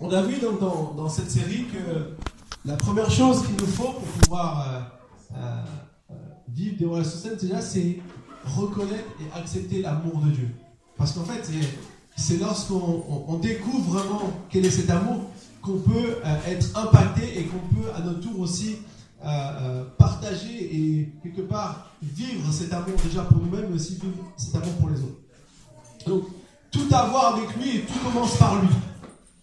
On a vu dans, cette série que la première chose qu'il nous faut pour pouvoir euh, euh, euh, vivre des relations saines, déjà, c'est reconnaître et accepter l'amour de Dieu. Parce qu'en fait, c'est lorsqu'on découvre vraiment quel est cet amour qu'on peut être impacté et qu'on peut à notre tour aussi partager et quelque part vivre cet amour déjà pour nous-mêmes, mais aussi vivre cet amour pour les autres. Donc, tout avoir avec lui et tout commence par lui.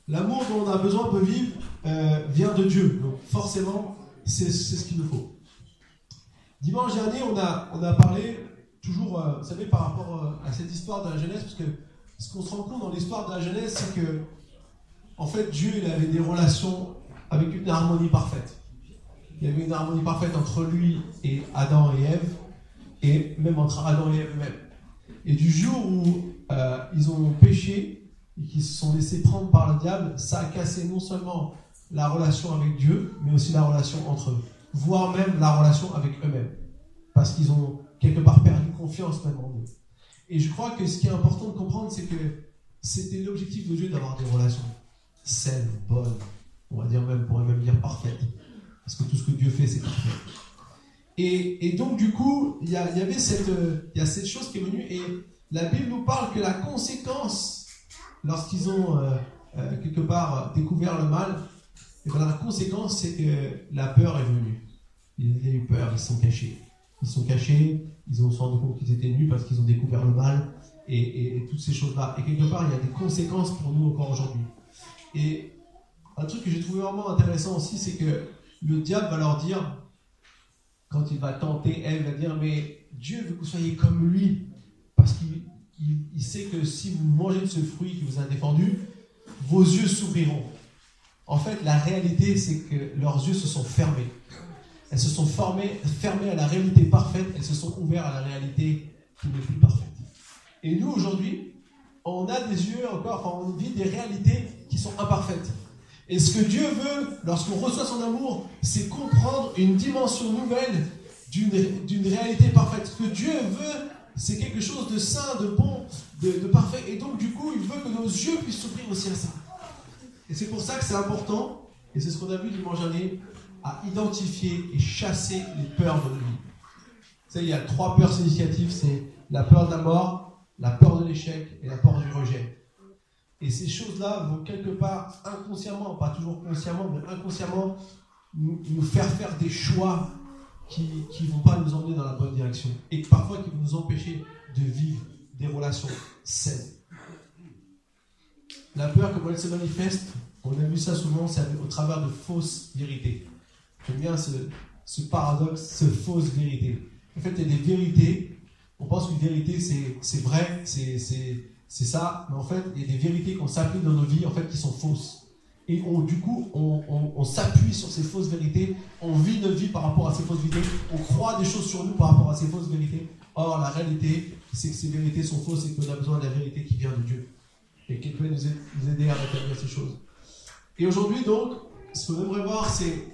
L'amour dont on a besoin de vivre euh, vient de Dieu. Donc forcément, c'est ce qu'il nous faut. Dimanche dernier, on a, on a parlé toujours, euh, vous savez, par rapport euh, à cette histoire de la jeunesse, parce que ce qu'on se rend compte dans l'histoire de la jeunesse, c'est que, en fait, Dieu, il avait des relations avec une harmonie parfaite. Il y avait une harmonie parfaite entre lui et Adam et Ève, et même entre Adam et Ève eux-mêmes. Et du jour où ils ont péché, et qui se sont laissés prendre par le diable, ça a cassé non seulement la relation avec Dieu, mais aussi la relation entre eux, voire même la relation avec eux-mêmes, parce qu'ils ont quelque part perdu confiance même en eux. Et je crois que ce qui est important de comprendre, c'est que c'était l'objectif de Dieu d'avoir des relations saines, bonnes, on va dire même, pourrait même dire parfaites, parce que tout ce que Dieu fait, c'est parfait. Et, et, donc, du coup, il y, y, avait cette, il y a cette chose qui est venue, et la Bible nous parle que la conséquence lorsqu'ils ont euh, euh, quelque part découvert le mal, et ben, la conséquence, c'est que la peur est venue. Ils ont eu peur, ils se sont cachés. Ils sont cachés, ils ont rendu compte qu'ils étaient nus parce qu'ils ont découvert le mal et, toutes ces choses-là. Et quelque part, il y a des conséquences pour nous encore aujourd'hui. Et un truc que j'ai trouvé vraiment intéressant aussi, c'est que le diable va leur dire, quand il va tenter, elle va dire, mais Dieu veut que vous soyez comme lui, parce qu'il il, sait que si vous mangez de ce fruit qui vous a défendu, vos yeux s'ouvriront. En fait, la réalité, c'est que leurs yeux se sont fermés. Elles se sont formées, fermées à la réalité parfaite, elles se sont ouvertes à la réalité qui n'est plus parfaite. Et nous, aujourd'hui, on a des yeux encore, enfin, on vit des réalités qui sont imparfaites. Et ce que Dieu veut, lorsqu'on reçoit son amour, c'est comprendre une dimension nouvelle d'une réalité parfaite. Ce que Dieu veut, c'est quelque chose de sain, de bon, de, parfait. Et donc, du coup, il veut que nos yeux puissent s'ouvrir aussi à ça. Et c'est pour ça que c'est important, et c'est ce qu'on a vu dimanche dernier, à identifier et chasser les peurs de vie. Vous savez, il y a trois peurs significatives c'est la peur de la mort, la peur de l'échec et la peur du rejet. Et ces choses-là vont quelque part inconsciemment, pas toujours consciemment, mais inconsciemment, nous faire faire des choix qui ne vont pas nous emmener dans la bonne direction et parfois qui vont nous empêcher de vivre des relations saines. La peur, comment elle se manifeste, on a vu ça souvent, c'est au travers de fausses vérités. J'aime bien ce, ce paradoxe, ce fausse vérité. En fait, il y a des vérités, on pense qu'une vérité c'est vrai, c'est ça, mais en fait, il y a des vérités qu'on s'applique dans nos vies en fait qui sont fausses. Et on, du coup, on, s'appuie sur ces fausses vérités, on vit notre vie par rapport à ces fausses vérités, on croit des choses sur nous par rapport à ces fausses vérités. Or, la réalité, c'est que ces vérités sont fausses et qu'on a besoin de la vérité qui vient de Dieu. Et qui peut nous aider à rétablir ces choses. Et aujourd'hui, donc, ce qu'on aimerait voir, c'est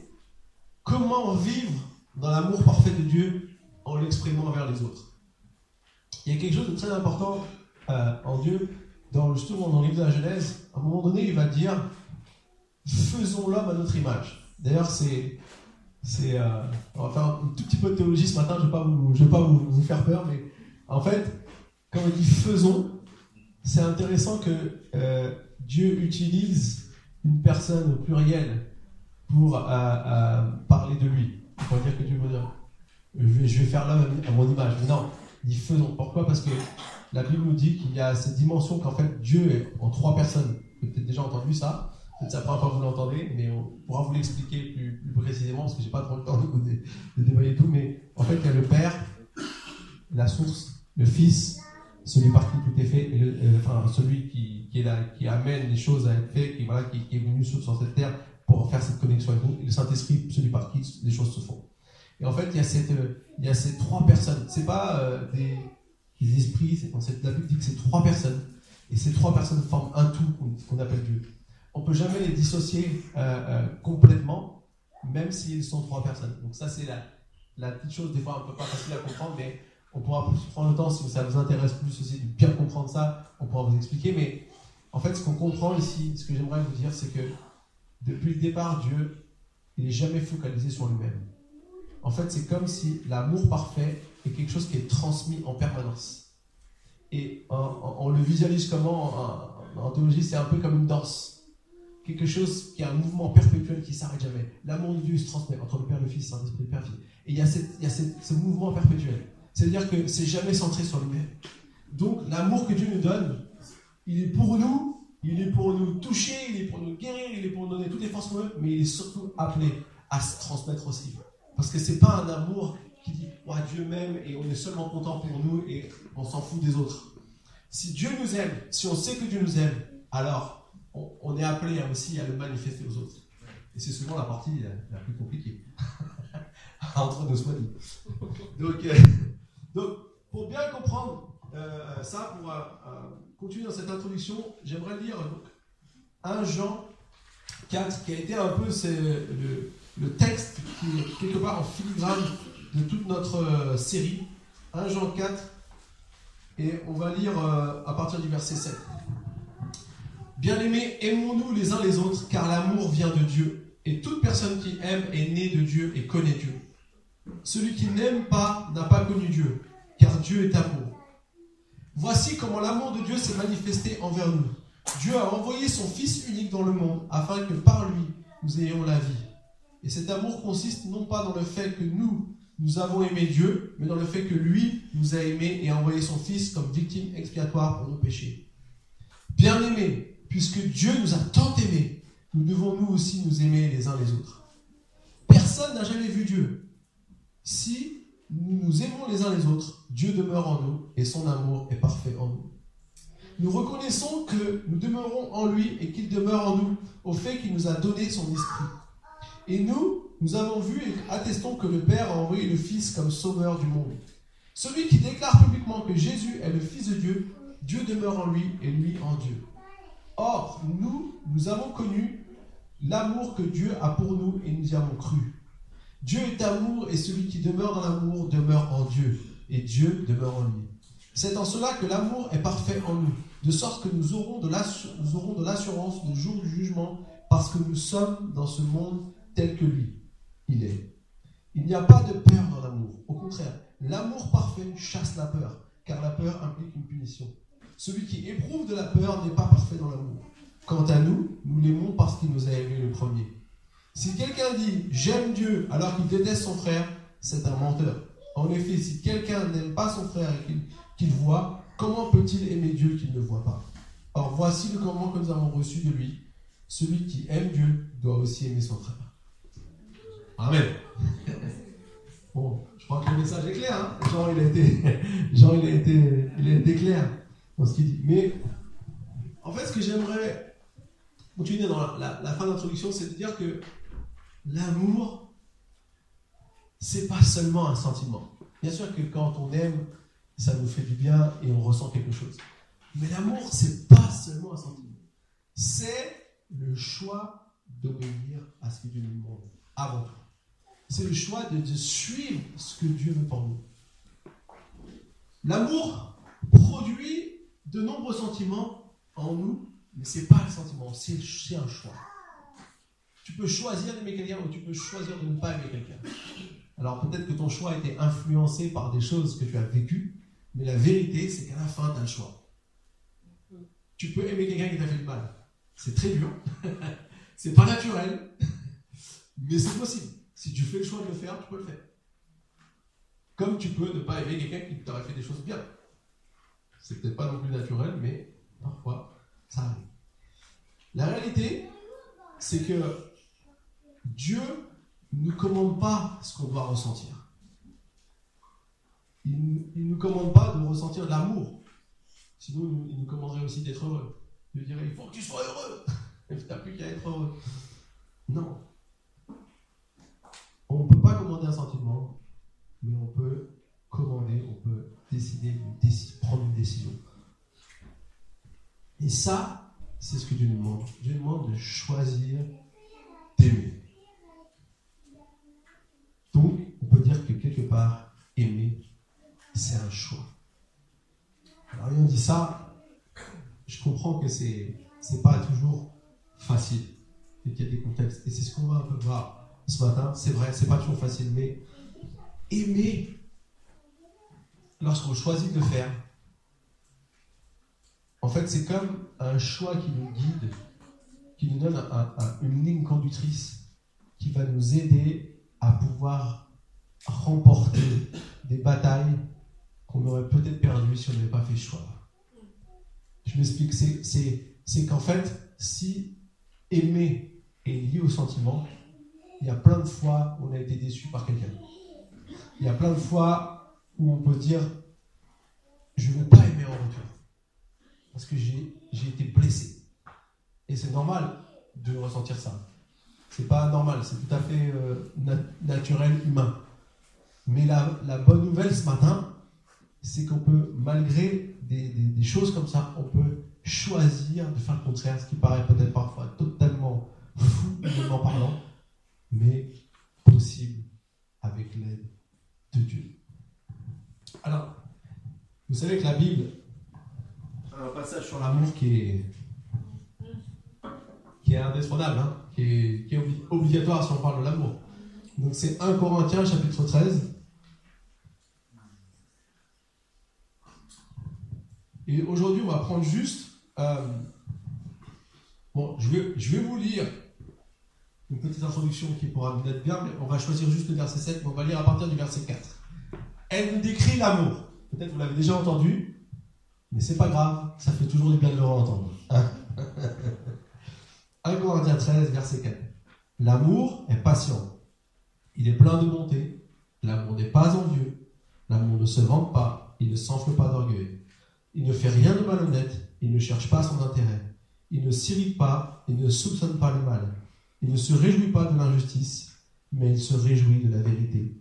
comment vivre dans l'amour parfait de Dieu en l'exprimant envers les autres. Il y a quelque chose de très important euh, en Dieu, dans, justement dans le livre de la Genèse. À un moment donné, il va dire faisons l'homme à notre image. D'ailleurs, c'est. c'est euh, on va faire un tout petit peu de théologie ce matin, je ne vais pas, vous, je vais pas vous, faire peur, mais en fait, quand on dit faisons, c'est intéressant que euh, Dieu utilise une personne au pluriel pour euh, parler de lui. Pour dire que Dieu veut dire, je vais, je vais faire l'homme à mon image. Mais non, il dit faisons. Pourquoi? Parce que la Bible nous dit qu'il y a cette dimension qu'en fait Dieu est en trois personnes. Vous avez peut-être déjà entendu ça. C'est la première fois que vous l'entendez, mais on pourra vous l'expliquer plus, précisément parce que j'ai pas trop le temps de, dévoiler tout. Mais en fait, il y a le Père, la source, le Fils, celui par qui tout est fait, euh, enfin celui qui, amène les choses à être faites, qui, est venu sur, cette terre pour faire cette connexion avec nous, et le Saint-Esprit, celui par qui les choses se font. Et en fait, il y a, a ces trois personnes. C'est pas euh, des, esprits, c'est la Bible dit que c'est trois personnes. Et ces trois personnes forment un tout qu'on appelle Dieu on peut jamais les dissocier euh, euh, complètement, même s'ils sont trois personnes. Donc ça, c'est la, petite chose, des fois un peu pas facile à comprendre, mais on pourra prendre le temps, si ça vous intéresse plus aussi de bien comprendre ça, on pourra vous expliquer. Mais En fait, ce qu'on comprend ici, ce que j'aimerais vous dire, c'est que depuis le départ, Dieu, il n'est jamais focalisé sur lui-même. En fait, c'est comme si l'amour parfait est quelque chose qui est transmis en permanence. Et on, le visualise comment en, théologie, c'est un peu comme une danse. Quelque chose qui a un mouvement perpétuel qui s'arrête jamais. L'amour de Dieu se transmet entre le Père, le Fils, Saint-Esprit, le Père, Et il y a, il y a ce mouvement perpétuel. C'est-à-dire que c'est jamais centré sur lui-même. Donc, l'amour que Dieu nous donne, il est pour nous, il est pour nous toucher, il est pour nous guérir, il est pour nous donner toutes les forces veut, mais il est surtout appelé à se transmettre aussi. Parce que c'est pas un amour qui dit Dieu m'aime et on est seulement content pour nous et on s'en fout des autres. Si Dieu nous aime, si on sait que Dieu nous aime, alors on, est appelé aussi à le manifester aux autres. Et c'est souvent la partie la, plus compliquée. Entre deux soi Donc, euh, donc, pour bien comprendre euh, ça, pour euh, continuer dans cette introduction, j'aimerais lire donc, 1 Jean 4, qui a été un peu le, le, texte qui est quelque part en filigrane de toute notre série. 1 Jean 4, et on va lire à partir du verset 7. Bien-aimés, aimons-nous les uns les autres, car l'amour vient de Dieu. Et toute personne qui aime est née de Dieu et connaît Dieu. Celui qui n'aime pas n'a pas connu Dieu, car Dieu est amour. Voici comment l'amour de Dieu s'est manifesté envers nous. Dieu a envoyé son Fils unique dans le monde afin que par lui nous ayons la vie. Et cet amour consiste non pas dans le fait que nous, nous avons aimé Dieu, mais dans le fait que lui nous a aimés et a envoyé son Fils comme victime expiatoire pour nos péchés. Bien-aimés, puisque Dieu nous a tant aimés, nous devons nous aussi nous aimer les uns les autres. Personne n'a jamais vu Dieu. Si nous nous aimons les uns les autres, Dieu demeure en nous et son amour est parfait en nous. Nous reconnaissons que nous demeurons en lui et qu'il demeure en nous au fait qu'il nous a donné son esprit. Et nous, nous avons vu et attestons que le Père a envoyé le Fils comme sauveur du monde. Celui qui déclare publiquement que Jésus est le Fils de Dieu, Dieu demeure en lui et lui en Dieu. Or, nous, nous avons connu l'amour que Dieu a pour nous et nous y avons cru. Dieu est amour et celui qui demeure dans l'amour demeure en Dieu et Dieu demeure en lui. C'est en cela que l'amour est parfait en nous, de sorte que nous aurons de l'assurance du jour du jugement parce que nous sommes dans ce monde tel que lui, il est. Il n'y a pas de peur dans l'amour. Au contraire, l'amour parfait chasse la peur, car la peur implique une punition. Celui qui éprouve de la peur n'est pas parfait dans l'amour. Quant à nous, nous l'aimons parce qu'il nous a aimés le premier. Si quelqu'un dit j'aime Dieu alors qu'il déteste son frère, c'est un menteur. En effet, si quelqu'un n'aime pas son frère et qu'il voit, comment peut-il aimer Dieu qu'il ne voit pas? Or voici le commandement que nous avons reçu de lui. Celui qui aime Dieu doit aussi aimer son frère. Amen. Bon, je crois que le message est clair. Hein Jean, il a il a été clair ce qu'il dit. Mais en fait, ce que j'aimerais continuer dans la, fin d'introduction, c'est de dire que L'amour, c'est pas seulement un sentiment. Bien sûr que quand on aime, ça nous fait du bien et on ressent quelque chose. Mais l'amour, c'est pas seulement un sentiment. C'est le choix d'obéir à ce que Dieu nous demande avant tout. C'est le choix de, de, suivre ce que Dieu veut pour nous. L'amour produit de nombreux sentiments en nous, mais c'est pas un sentiment, c'est un choix. Tu peux choisir d'aimer quelqu'un ou tu peux choisir de ne pas aimer quelqu'un. Alors peut-être que ton choix a été influencé par des choses que tu as vécues, mais la vérité, c'est qu'à la fin, tu as le choix. Tu peux aimer quelqu'un qui t'a fait du mal. C'est très dur. c'est pas naturel. Mais c'est possible. Si tu fais le choix de le faire, tu peux le faire. Comme tu peux ne pas aimer quelqu'un qui t'aurait fait des choses bien. C'est peut-être pas non plus naturel, mais parfois, ça arrive. La réalité, c'est que Dieu ne nous commande pas ce qu'on doit ressentir. Il ne nous commande pas de ressentir de l'amour. Sinon, il nous commanderait aussi d'être heureux. Il dirait, il faut que tu sois heureux. Tu n'as plus qu'à être heureux. Non. On ne peut pas commander un sentiment, ça, c'est ce que Dieu nous demande. Dieu nous demande de choisir d'aimer. Donc, on peut dire que quelque part, aimer, c'est un choix. Alors, on dit ça, je comprends que c'est c'est pas toujours facile et qu'il y a des contextes. Et c'est ce qu'on va un peu voir ce matin. C'est vrai, c'est pas toujours facile, mais aimer lorsqu'on choisit de le faire. En fait, c'est comme un choix qui nous guide, qui nous donne une ligne conductrice qui va nous aider à pouvoir remporter des batailles qu'on aurait peut-être perdues si on n'avait pas fait choix. Je m'explique, c'est qu'en fait, si aimer est lié au sentiment, il y a plein de fois où on a été déçu par quelqu'un. Il y a plein de fois où on peut dire je ne veux pas aimer en retour. Parce que j'ai été blessé. Et c'est normal de ressentir ça. C'est pas normal, c'est tout à fait euh, naturel, humain. Mais la, la, bonne nouvelle ce matin, c'est qu'on peut, malgré des, des, choses comme ça, on peut choisir de faire le contraire, ce qui paraît peut-être parfois totalement fou, humainement parlant, mais possible avec l'aide de Dieu. Alors, vous savez que la Bible un passage sur l'amour qui est, qui est indétrônable, hein, qui, est, obligatoire si on parle de l'amour. Donc c'est 1 Corinthiens chapitre 13. Et aujourd'hui, on va prendre juste... Euh, bon, je vais, je vais vous lire une petite introduction qui pourra vous être bien, mais on va choisir juste le verset 7, mais on va lire à partir du verset 4. Elle nous décrit l'amour. Peut-être vous l'avez déjà entendu, mais c'est pas grave, ça fait toujours du bien de le entendre. 1 Corinthiens 13, verset 4. L'amour est patient. Il est plein de bonté. L'amour n'est pas envieux. L'amour ne se vante pas. Il ne s'enfle pas d'orgueil. Il ne fait rien de malhonnête. Il ne cherche pas son intérêt. Il ne s'irrite pas. Il ne soupçonne pas le mal. Il ne se réjouit pas de l'injustice, mais il se réjouit de la vérité.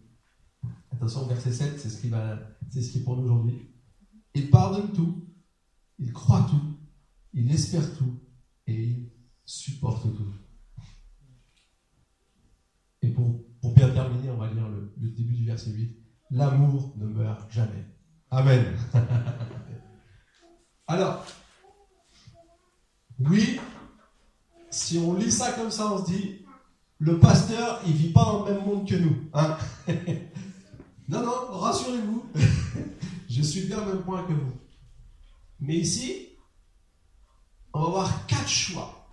Attention, verset 7, c'est ce qui, va, c'est ce qui est pour nous aujourd'hui. Il pardonne tout, il croit tout, il espère tout et il supporte tout. Et pour, bien terminer, on va lire le, début du verset 8. L'amour ne meurt jamais. Amen. Alors, oui, si on lit ça comme ça, on se dit, le pasteur, il vit pas dans le même monde que nous. Hein non, non, rassurez-vous, je suis bien au même point que vous. Mais ici, on va voir quatre choix.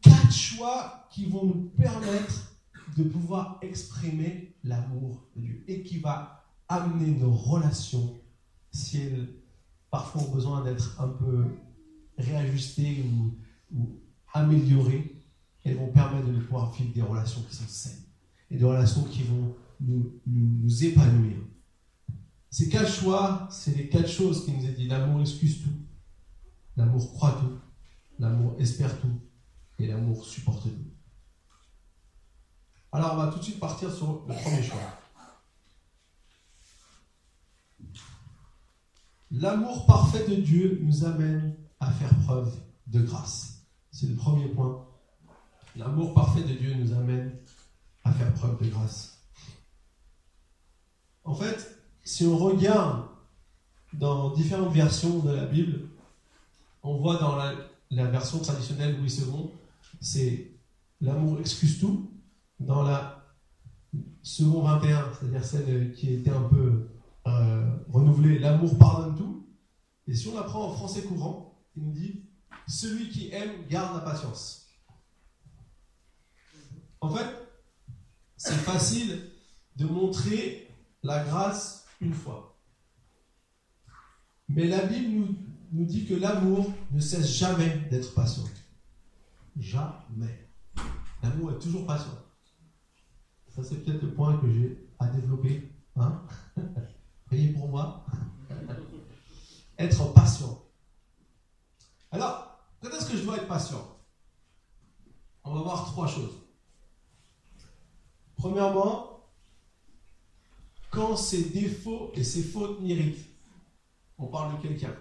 Quatre choix qui vont nous permettre de pouvoir exprimer l'amour de Dieu et qui va amener nos relations, si elles parfois ont besoin d'être un peu réajustées ou, améliorer, elles vont permettre de pouvoir vivre des relations qui sont saines et des relations qui vont nous, épanouir. Ces quatre choix, c'est les quatre choses qui nous est dit. L'amour excuse tout, l'amour croit tout, l'amour espère tout et l'amour supporte tout. Alors on va tout de suite partir sur le premier choix. L'amour parfait de Dieu nous amène à faire preuve de grâce. C'est le premier point. L'amour parfait de Dieu nous amène à faire preuve de grâce. En fait, si on regarde dans différentes versions de la Bible, on voit dans la, version traditionnelle Louis II, c'est l'amour excuse tout. Dans la second 21, c'est-à-dire celle qui était un peu euh, renouvelée, l'amour pardonne tout. Et si on la prend en français courant, il nous dit celui qui aime garde la patience. En fait, c'est facile de montrer la grâce une fois. Mais la Bible nous, dit que l'amour ne cesse jamais d'être patient. Jamais. L'amour est toujours patient. Ça, c'est peut-être le point que j'ai à développer. Hein Priez pour moi. Être patient. Alors, quand est-ce que je dois être patient? On va voir trois choses. Premièrement, quand ses défauts et ses fautes m'irritent. On parle de quelqu'un.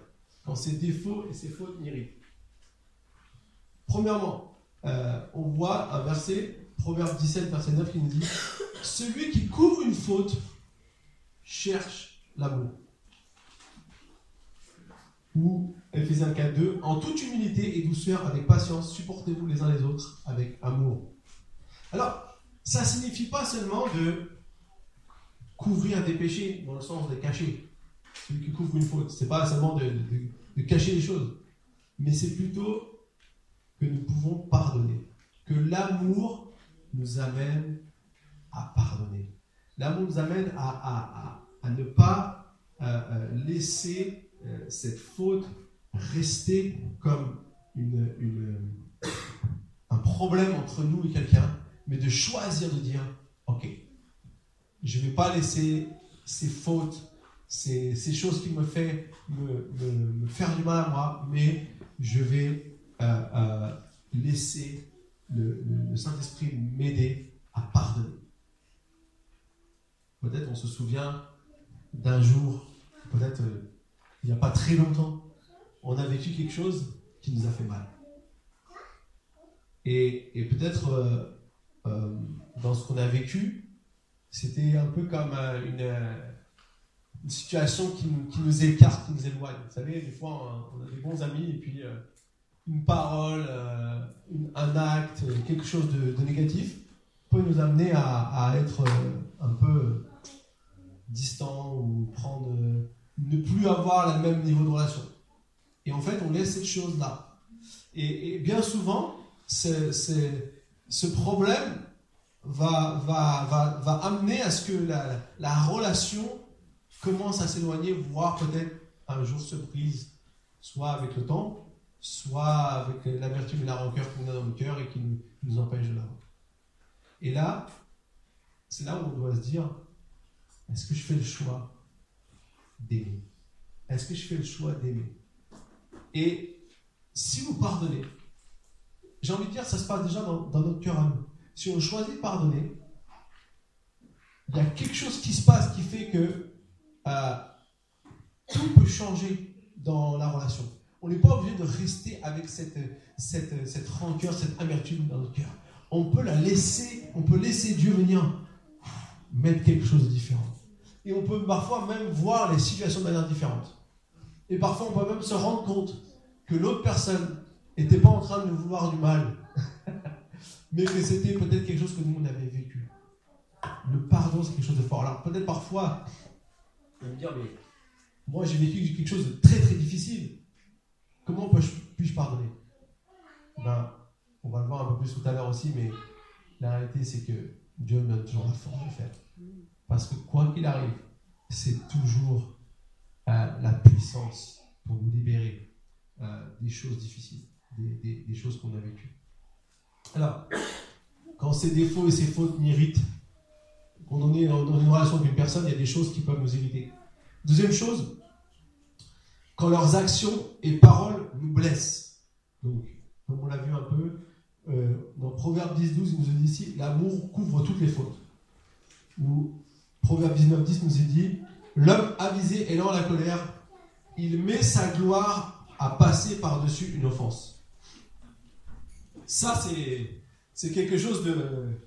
Quand ses défauts et ses fautes m'irritent. Premièrement, euh, on voit un verset, Proverbe 17, verset 9, qui nous dit Celui qui couvre une faute cherche l'amour. Ou Ephésiens 4, 2, en toute humilité et douceur, avec patience, supportez-vous les uns les autres avec amour. Alors, ça ne signifie pas seulement de couvrir des péchés dans le sens de cacher. Celui qui couvre une faute, c'est pas seulement de, cacher les choses, mais c'est plutôt que nous pouvons pardonner, que l'amour nous amène à pardonner. L'amour nous amène à, ne pas euh, euh, laisser euh, cette faute rester comme un problème entre nous et quelqu'un, mais de choisir de dire, ok, je ne vais pas laisser ces fautes, ces, choses qui me font me, faire du mal à moi, mais je vais laisser le Saint-Esprit m'aider à pardonner. Peut-être on se souvient d'un jour, peut-être euh, il n'y a pas très longtemps, on a vécu quelque chose qui nous a fait mal. Et, peut-être euh, euh, dans ce qu'on a vécu, c'était un peu comme une, situation qui, nous écarte, qui nous éloigne. Vous savez, des fois, on a des bons amis et puis une parole, un acte, quelque chose de, négatif peut nous amener à être un peu distant ou prendre, euh, ne plus avoir le même niveau de relation. Et en fait, on laisse cette chose-là. Et, bien souvent, ce problème va, va, va, va, amener à ce que la, la relation commence à s'éloigner, voire peut-être un jour se brise, soit avec le temps, soit avec l'amertume et la rancœur qu'on a dans le cœur et qui nous, empêche de l'avoir. Et là, c'est là où on doit se dire, est-ce que je fais le choix d'aimer? Est-ce que je fais le choix d'aimer? Et si vous pardonnez, j'ai envie de dire, ça se passe déjà dans, notre cœur à nous. Si on choisit de pardonner, il y a quelque chose qui se passe qui fait que euh, tout peut changer dans la relation. On n'est pas obligé de rester avec cette, rancœur, cette amertume dans notre cœur. On peut la laisser, on peut laisser Dieu venir mettre quelque chose de différent et on peut parfois même voir les situations de manière différente. Et parfois, on peut même se rendre compte que l'autre personne n'était pas en train de nous vouloir du mal, mais que c'était peut-être quelque chose que nous, on avait vécu. Le pardon, c'est quelque chose de fort. Alors, peut-être parfois, on va me dire, mais moi, j'ai vécu quelque chose de très, très difficile. Comment puis-je pardonner? Ben, On va le voir un peu plus tout à l'heure aussi, mais la réalité, c'est que Dieu me donne toujours la force de le faire. Parce que quoi qu'il arrive, c'est toujours euh, la puissance pour nous libérer euh, des choses difficiles, des, choses qu'on a vécues. Alors, quand ces défauts et ces fautes m'irritent, quand on est dans, une relation avec une personne, il y a des choses qui peuvent nous irriter. Deuxième chose, quand leurs actions et paroles nous blessent. Donc, comme on l'a vu un peu, euh, dans Proverbe 10-12, il nous dit ici, l'amour couvre toutes les fautes. Ou Proverbe 19, 10 nous est dit L'homme avisé lent la colère, il met sa gloire à passer par-dessus une offense. Ça, c'est quelque chose de,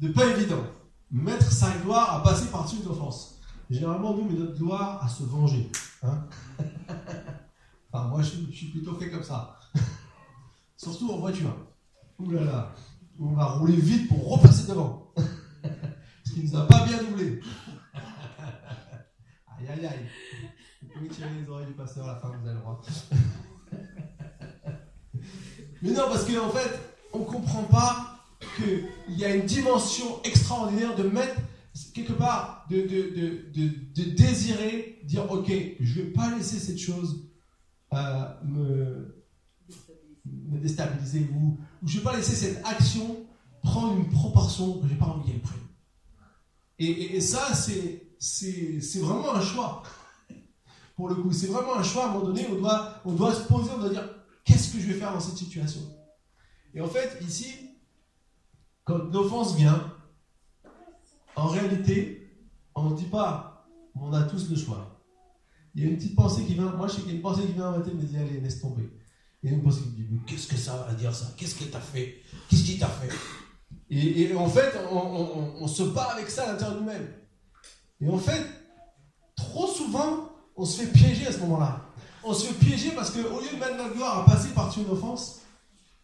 de pas évident. Mettre sa gloire à passer par-dessus une offense. Généralement, nous, met notre gloire à se venger. Hein. moi, je, suis plutôt fait comme ça. Surtout en voiture. Ouh là là. On va rouler vite pour repasser devant. qui nous a pas bien doublé. aïe aïe aïe. Vous pouvez tirer les oreilles du pasteur à la fin, vous avez le droit. Mais non, parce qu'en en fait, on ne comprend pas qu'il y a une dimension extraordinaire de mettre quelque part, de, de, de, de désirer, dire ok, je ne vais pas laisser cette chose euh, me, déstabiliser ou, ou je ne vais pas laisser cette action prendre une proportion que je n'ai pas envie qu'elle prenne. Et, ça, c'est vraiment un choix. Pour le coup, c'est vraiment un choix. À un moment donné, on doit, on doit se poser, on doit dire qu'est-ce que je vais faire dans cette situation? Et en fait, ici, quand l'offense vient, en réalité, on ne dit pas on a tous le choix. Il y a une petite pensée qui vient, moi je sais qu'il y a une pensée qui vient en tête, mais dit allez, laisse tomber. Il y a une pensée qui me dit mais qu'est-ce que ça va dire ça? Qu'est-ce que t'a fait? Qu'est-ce qui t'a fait? Et, en fait, on, se bat avec ça à l'intérieur de nous-mêmes. Et en fait, trop souvent, on se fait piéger à ce moment-là. On se fait piéger parce qu'au lieu de mettre la gloire à passer par-dessus une offense,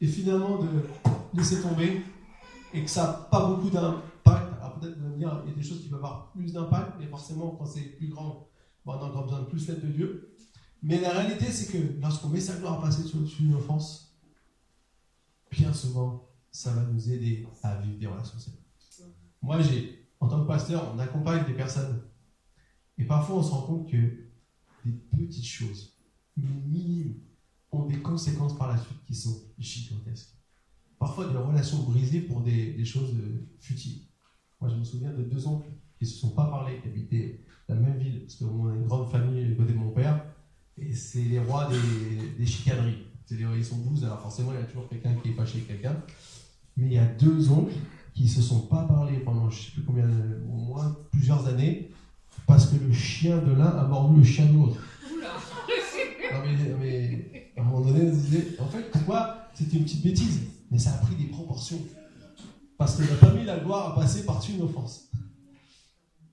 et finalement de laisser tomber, et que ça n'a pas beaucoup d'impact. Alors peut-être il y a des choses qui peuvent avoir plus d'impact, mais forcément quand c'est plus grand, on a encore besoin de plus l'aide de Dieu. Mais la réalité, c'est que lorsqu'on met sa gloire à passer sur une offense, bien souvent, ça va nous aider à vivre des relations saines. Moi, j'ai, en tant que pasteur, on accompagne des personnes. Et parfois, on se rend compte que des petites choses, ont des conséquences par la suite qui sont gigantesques. Parfois, des relations brisées pour des, choses euh, futiles. Moi, je me souviens de deux oncles qui ne se sont pas parlé, qui habitaient la même ville, parce qu'on a une grande famille du côté de mon père, et c'est les rois des, des chicaneries. Ils sont douze, alors forcément, il y a toujours quelqu'un qui est fâché avec quelqu'un. Mais il y a deux oncles qui ne se sont pas parlé pendant je ne sais plus combien, au moins plusieurs années, parce que le chien de l'un a mordu le chien de l'autre. Non mais, à un moment donné, on disait, en fait, pourquoi c'était une petite bêtise, mais ça a pris des proportions. Parce que n'a pas mis la gloire à passer par-dessus une offense.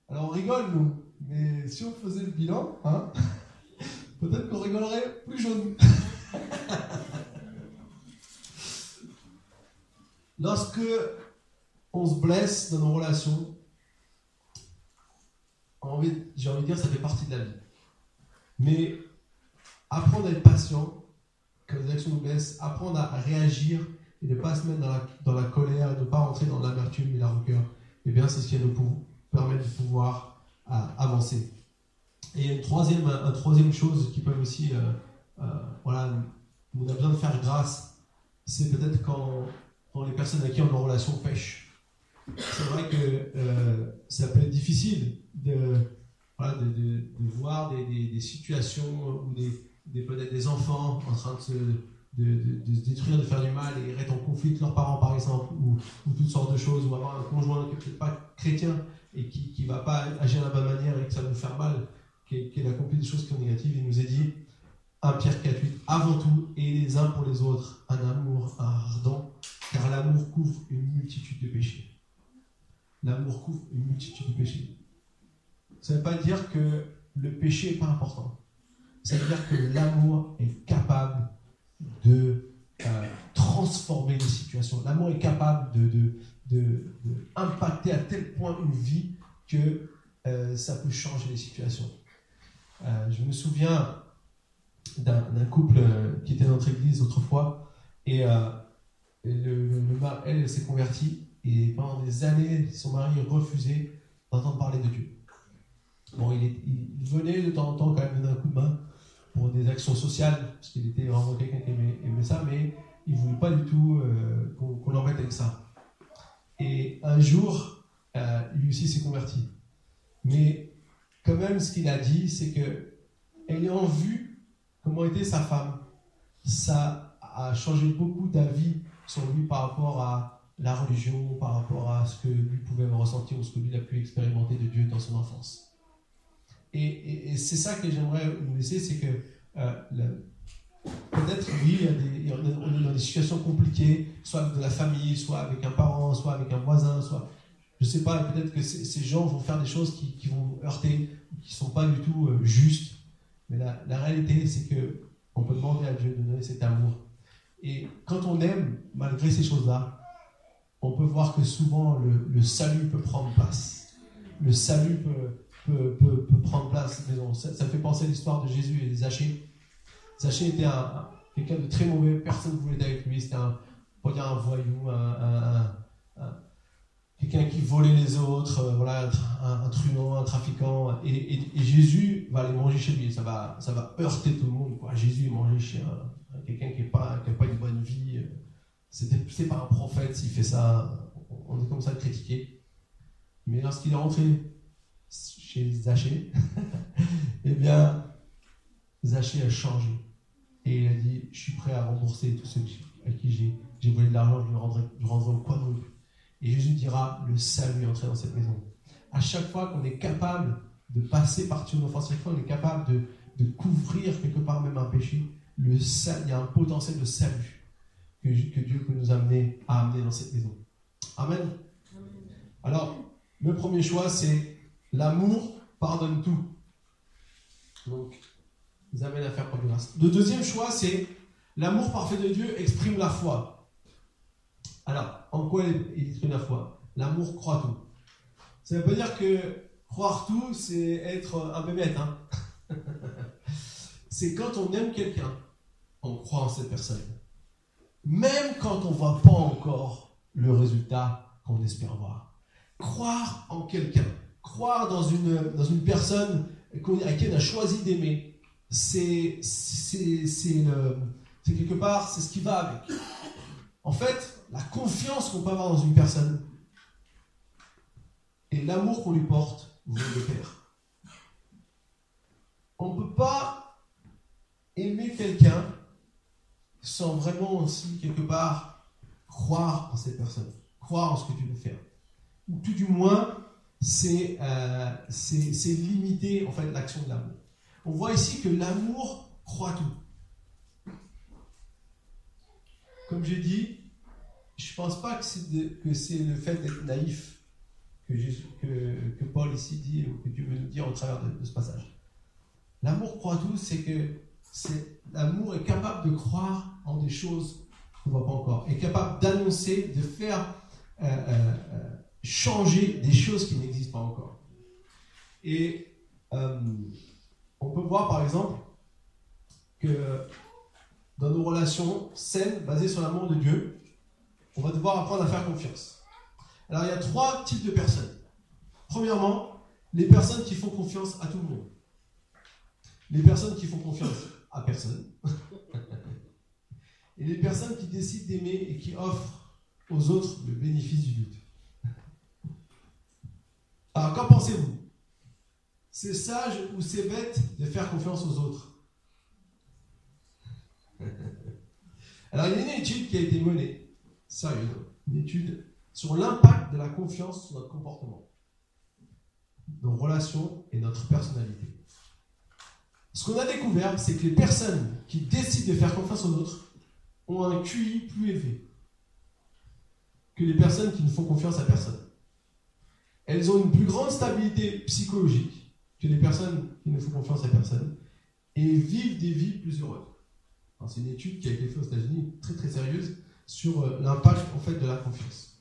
Alors on rigole, nous, mais si on faisait le bilan, hein, peut-être qu'on rigolerait plus jaune. Lorsque on se blesse dans nos relations, j'ai envie de dire, ça fait partie de la vie. Mais apprendre à être patient quand les actions nous blessent, apprendre à réagir et ne pas se mettre dans la, colère, et ne pas rentrer dans l'amertume et la rancœur, eh bien, c'est ce qui nous permettre de pouvoir euh, avancer. Et une troisième, chose qui peut aussi, euh, euh, voilà, on a besoin de faire grâce, c'est peut-être quand, les personnes avec qui on a une relation pêchent. C'est vrai que ça peut être difficile de, de, voir des, situations où des, peut-être des enfants en train de se, de, se détruire, de faire du mal et être en conflit avec leurs parents par exemple, ou, toutes sortes de choses, ou avoir un conjoint qui n'est pas chrétien et qui ne va pas agir de la bonne manière et que ça va nous faire mal, qui, qui accompli des choses qui sont négatives, il nous a dit 1 Pierre 4, 8, avant tout, et les uns pour les autres, un amour ardent, car l'amour couvre une multitude de péchés. L'amour couvre une multitude de péchés. Ça ne veut pas dire que le péché n'est pas important. Ça veut dire que l'amour est capable de euh, transformer les situations. L'amour est capable de, de, à tel point une vie que euh, ça peut changer les situations. Euh, je me souviens d'un couple qui était dans notre église autrefois et, le, elle s'est convertie et pendant des années son mari refusait d'entendre parler de Dieu. Bon, il, il, venait de temps en temps quand même donner un coup de main pour des actions sociales, parce qu'il était vraiment quelqu'un qui aimait, ça, mais il ne voulait pas du tout euh, qu'on l'embête avec ça. Et un jour, euh, lui aussi s'est converti. Mais quand même, ce qu'il a dit, c'est que ayant vu comment était sa femme, ça a changé beaucoup d'avis sur lui par rapport à la religion, par rapport à ce que lui pouvait ressentir ou ce que lui a pu expérimenter de Dieu dans son enfance. Et, c'est ça que j'aimerais vous laisser, c'est que euh, peut-être, oui, on est dans des situations compliquées, soit avec de la famille, soit avec un parent, soit avec un voisin, soit. Je ne sais pas, peut-être que ces gens vont faire des choses qui, vont heurter, qui ne sont pas du tout euh, justes. Mais la, la réalité, c'est que on peut demander à Dieu de donner cet amour. Et quand on aime, malgré ces choses-là, on peut voir que souvent le, le salut peut prendre place. Le salut peut, peut, prendre place. Mais ça, ça, fait penser à l'histoire de Jésus et de Zachée. Zachée était un, quelqu'un de très mauvais, personne ne voulait être avec lui. C'était un, un voyou, un, quelqu'un qui volait les autres, euh, voilà, un, truand, un trafiquant. Et, Jésus va aller manger chez lui. Ça va, ça va heurter tout le monde. Quoi. Jésus mangé chez quelqu'un qui n'a pas, pas une bonne vie. C'est pas un prophète s'il fait ça. On est comme ça critiqué. Mais lorsqu'il est rentré chez Zachée, eh bien, Zachée a changé. Et il a dit, je suis prêt à rembourser tous ceux à qui j'ai volé de l'argent, je le rendrai, je rendrai au quadruple. Et Jésus dira, le salut est entré dans cette maison. À chaque fois qu'on est capable de passer par-dessus une offense, à chaque fois qu'on est capable de, de, couvrir quelque part même un péché, le il y a un potentiel de salut que, que Dieu peut nous amener à amener dans cette maison. Amen. Alors, le premier choix, c'est L'amour pardonne tout. Donc, nous amène à faire preuve de grâce. Le deuxième choix, c'est l'amour parfait de Dieu exprime la foi. Alors, en quoi il exprime la foi? L'amour croit tout. Ça ne veut pas dire que croire tout, c'est être un bébête. Hein c'est quand on aime quelqu'un, on croit en cette personne. Même quand on ne voit pas encore le résultat qu'on espère voir. Croire en quelqu'un, croire dans une, dans une personne à qui on a choisi d'aimer, c'est quelque part, c'est ce qui va avec. En fait, la confiance qu'on peut avoir dans une personne et l'amour qu'on lui porte vont de pair. On ne peut pas aimer quelqu'un sans vraiment aussi, quelque part, croire en cette personne, croire en ce que tu veux faire. Ou tout du moins, c'est euh, limiter en fait l'action de l'amour. On voit ici que l'amour croit tout. Comme j'ai dit, je ne pense pas que c'est le fait d'être naïf que, Paul ici dit, ou que Dieu veut nous dire au travers de, ce passage. L'amour croit tout, c'est que l'amour est capable de croire en des choses qu'on ne voit pas encore, est capable d'annoncer, de faire euh, euh, changer des choses qui n'existent pas encore. Et on peut voir par exemple que dans nos relations saines, basées sur l'amour de Dieu, on va devoir apprendre à faire confiance. Alors il y a trois types de personnes. Premièrement, les personnes qui font confiance à tout le monde. Les personnes qui font confiance à personne. et les personnes qui décident d'aimer et qui offrent aux autres le bénéfice du doute. Alors qu'en pensez-vous? C'est sage ou c'est bête de faire confiance aux autres? Alors il y a une étude qui a été menée, sérieuse, une étude sur l'impact de la confiance sur notre comportement, nos relations et notre personnalité. Ce qu'on a découvert, c'est que les personnes qui décident de faire confiance aux autres ont un QI plus élevé que les personnes qui ne font confiance à personne. Elles ont une plus grande stabilité psychologique que les personnes qui ne font confiance à personne et vivent des vies plus heureuses. C'est une étude qui a été faite aux États-Unis, très très sérieuse, sur euh, l'impact en fait de la confiance.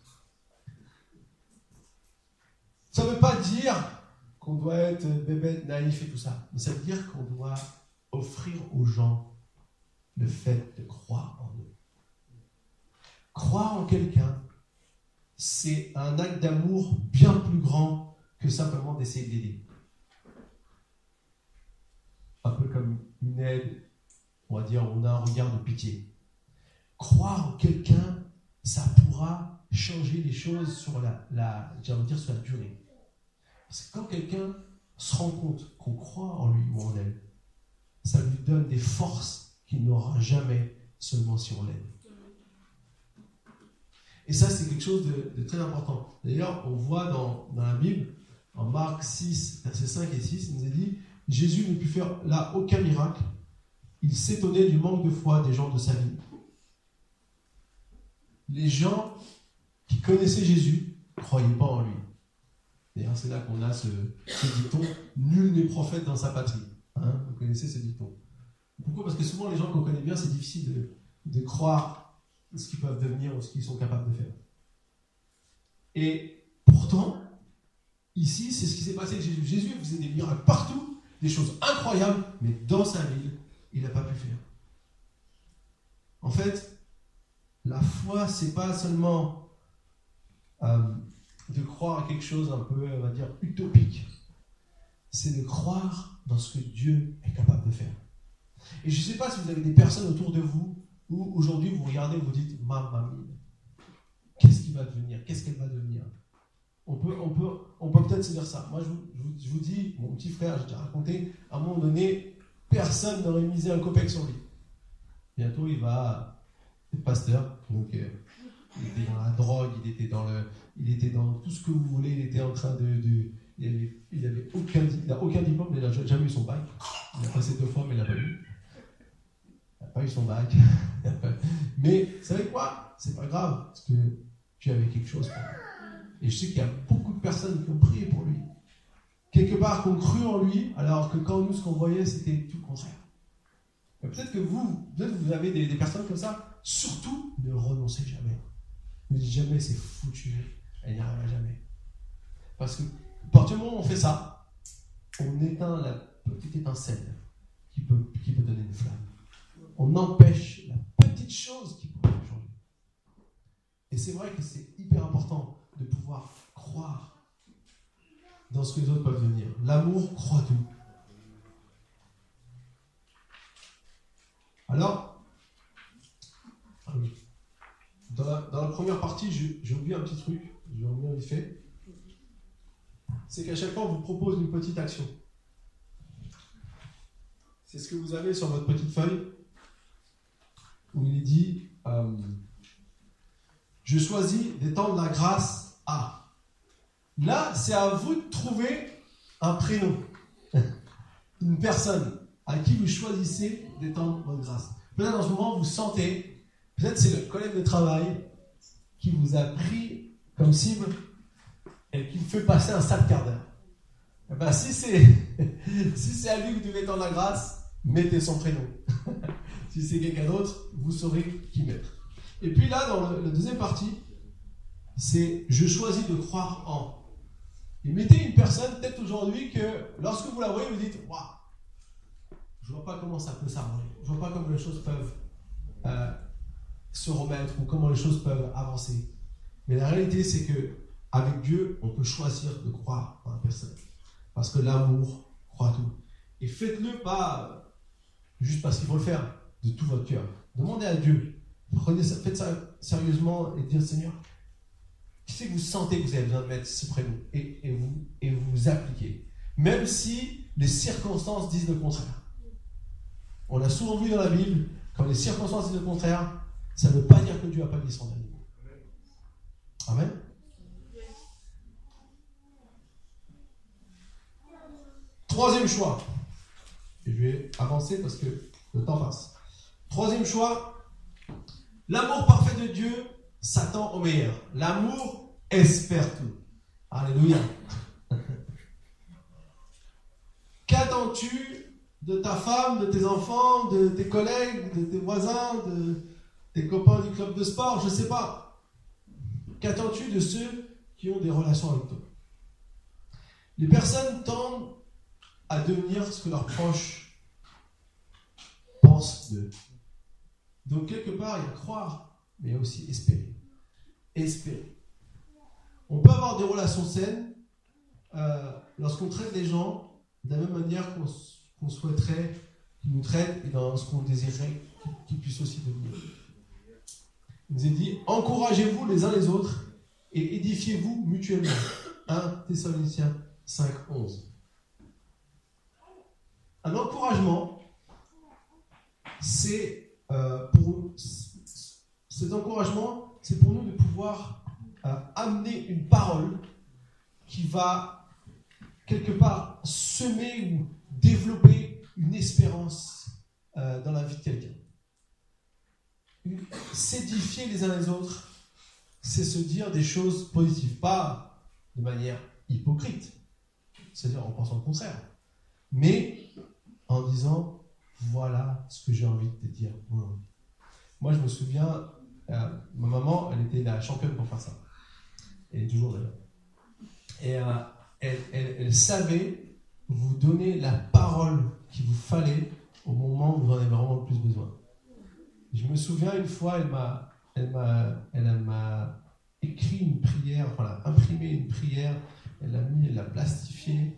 Ça ne veut pas dire qu'on doit être bébé naïf et tout ça, mais ça veut dire qu'on doit offrir aux gens le fait de croire en eux. Croire en quelqu'un, c'est un acte d'amour bien plus grand que simplement d'essayer d'aider. Un peu comme une aide, on va dire, on a un regard de pitié. Croire en quelqu'un, ça pourra changer les choses sur la, la, sur la durée. Parce que quand quelqu'un se rend compte qu'on croit en lui ou en elle, ça lui donne des forces qu'il n'aura jamais seulement si on l'aide. Et ça, c'est quelque chose de, très important. D'ailleurs, on voit dans, la Bible, en Marc 6, versets 5 et 6, il nous est dit Jésus ne put faire là aucun miracle. Il s'étonnait du manque de foi des gens de sa vie. Les gens qui connaissaient Jésus ne croyaient pas en lui. D'ailleurs, c'est là qu'on a ce, dicton Nul n'est prophète dans sa patrie. Hein, vous connaissez ce dicton. Pourquoi? Parce que souvent, les gens qu'on connaît bien, c'est difficile de, croire ce qu'ils peuvent devenir ou ce qu'ils sont capables de faire. Et pourtant, ici, c'est ce qui s'est passé Jésus. Jésus faisait des miracles partout, des choses incroyables, mais dans sa ville, il n'a pas pu faire. En fait, la foi, c'est pas seulement euh, de croire à quelque chose un peu, on va dire, utopique. C'est de croire dans ce que Dieu est capable de faire. Et je ne sais pas si vous avez des personnes autour de vous où aujourd'hui vous regardez vous dites Maman, qu'est-ce qui va devenir? Qu'est-ce qu'elle va devenir? On peut on peut, on peut peut-être se dire ça. Moi, je vous, je vous, dis, mon petit frère, j'ai déjà raconté, à un moment donné, personne n'aurait misé un copec sur lui. Bientôt, il va être pasteur. Donc, euh, il était dans la drogue, il était dans, le, il était dans tout ce que vous voulez, il était en train de. de il n'avait aucun, aucun diplôme, il n'a jamais eu son bac. Il a passé deux fois, mais il n'a pas eu. Pas eu son bac. mais, vous savez quoi C'est pas grave, parce que tu avais quelque chose pour lui. Et je sais qu'il y a beaucoup de personnes qui ont prié pour lui. Quelque part, qui ont cru en lui, alors que quand nous, ce qu'on voyait, c'était tout le contraire. Peut-être que vous, peut vous avez des, personnes comme ça. Surtout, ne renoncez jamais. Ne dites jamais c'est foutu, elle n'y arrivera jamais. Parce que, à partir du moment où on fait ça, on éteint la petite étincelle qui peut donner une flamme. On empêche la petite chose qui pourrait changer. Et c'est vrai que c'est hyper important de pouvoir croire dans ce que les autres peuvent devenir. L'amour croit tout. Alors, dans la, dans la première partie, j'ai oublié un petit truc, je vais revenir vite fait. C'est qu'à chaque fois, on vous propose une petite action. C'est ce que vous avez sur votre petite feuille, où il dit euh, Je choisis d'étendre la grâce à. Là, c'est à vous de trouver un prénom, une personne à qui vous choisissez d'étendre votre grâce. Peut-être en ce moment, vous sentez, peut-être c'est le collègue de travail qui vous a pris comme cible et qui vous fait passer un sale quart d'heure. Eh ben, si c'est si c'est à lui que vous devez étendre la grâce, mettez son prénom. si c'est quelqu'un d'autre, vous saurez qui mettre. Et puis là, dans la deuxième partie, c'est je choisis de croire en. Et mettez une personne, peut-être aujourd'hui, que lorsque vous la voyez, vous dites Waouh, je vois pas comment ça peut s'arranger. Je vois pas comment les choses peuvent euh, se remettre ou comment les choses peuvent avancer. Mais la réalité, c'est que avec Dieu, on peut choisir de croire en la personne. Parce que l'amour croit tout. Et faites-le pas juste parce qu'il faut le faire, de tout votre cœur. Demandez à Dieu. Prenez ça, faites ça sérieusement et dites Seigneur, que vous sentez que vous avez besoin de mettre ce prénom et, vous, et vous appliquez. Même si les circonstances disent le contraire. On l'a souvent vu dans la Bible, quand les circonstances disent le contraire, ça ne veut pas dire que Dieu n'a pas mis son amour. Amen. Troisième choix. Je vais avancer parce que le temps passe. Troisième choix. L'amour parfait de Dieu s'attend au meilleur. L'amour espère tout. Alléluia. Qu'attends-tu de ta femme, de tes enfants, de tes collègues, de tes voisins, de tes copains du club de sport, je ne sais pas. Qu'attends-tu de ceux qui ont des relations avec toi? Les personnes tendent à devenir ce que leurs proches pensent d'eux. Donc quelque part, il y a croire, mais il y a aussi espérer. Espérer. On peut avoir des relations saines euh, lorsqu'on traite les gens de la même manière qu'on souhaiterait qu'ils nous traitent et dans ce qu'on désirerait qu'ils puissent aussi devenir. Il nous est dit encouragez-vous les uns les autres et édifiez-vous mutuellement. 1 Thessaloniciens 5, 11. Un encouragement, c'est euh, pour cet encouragement, c'est pour nous de pouvoir euh, amener une parole qui va quelque part semer ou développer une espérance euh, dans la vie de quelqu'un. S'édifier les uns les autres, c'est se dire des choses positives, pas de manière hypocrite, c'est-à-dire en pensant le contraire, mais en disant voilà ce que j'ai envie de te dire. Moi, je me souviens, euh, ma maman, elle était la championne pour faire ça. Elle est toujours d'ailleurs. Et euh, elle, elle, savait vous donner la parole qu'il vous fallait au moment où vous en avez vraiment le plus besoin. Je me souviens une fois, elle m'a, elle m'a, elle m'a écrit une prière, imprimé une prière, elle l'a mis, elle l'a plastifiée,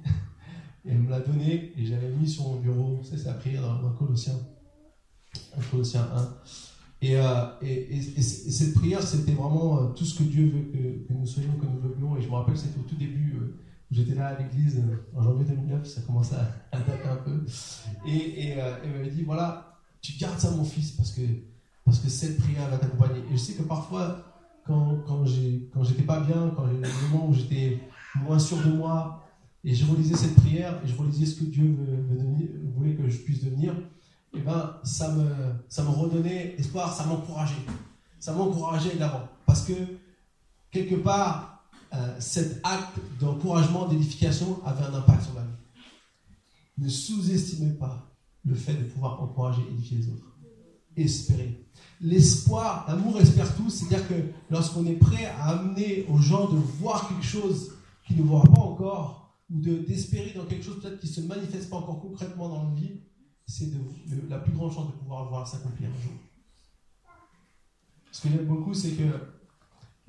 elle me l'a donnée, et j'avais mis sur mon bureau, c'est la prière dans, Colossiens, Colossiens 1. Euh, et, et, et, cette prière, c'était vraiment euh, tout ce que Dieu veut que, nous soyons, que nous veuillons. Et je me rappelle, c'était au tout début, euh, J'étais là à l'église euh, en janvier 2009, ça commençait à, à dater un peu. Et, et euh, elle m'avait dit voilà, tu gardes ça, mon fils, parce que, parce que cette prière va t'accompagner. Et je sais que parfois, quand, quand j'étais pas bien, quand j'ai des moments où j'étais moins sûr de moi, et je relisais cette prière, et je relisais ce que Dieu voulait que je puisse devenir, et eh ben, ça me, ça me redonnait espoir, ça m'encourageait. Ça m'encourageait d'avant. Parce que, quelque part, euh, cet acte d'encouragement, d'édification avait un impact sur ma vie. Ne sous-estimez pas le fait de pouvoir encourager et édifier les autres. Espérer. L'espoir, l'amour espère tout, c'est-à-dire que lorsqu'on est prêt à amener aux gens de voir quelque chose qu'ils ne voient pas encore, ou d'espérer dans quelque chose peut-être qui ne se manifeste pas encore concrètement dans leur vie, c'est la plus grande chance de pouvoir le voir s'accomplir un jour. Ce que j'aime beaucoup, c'est que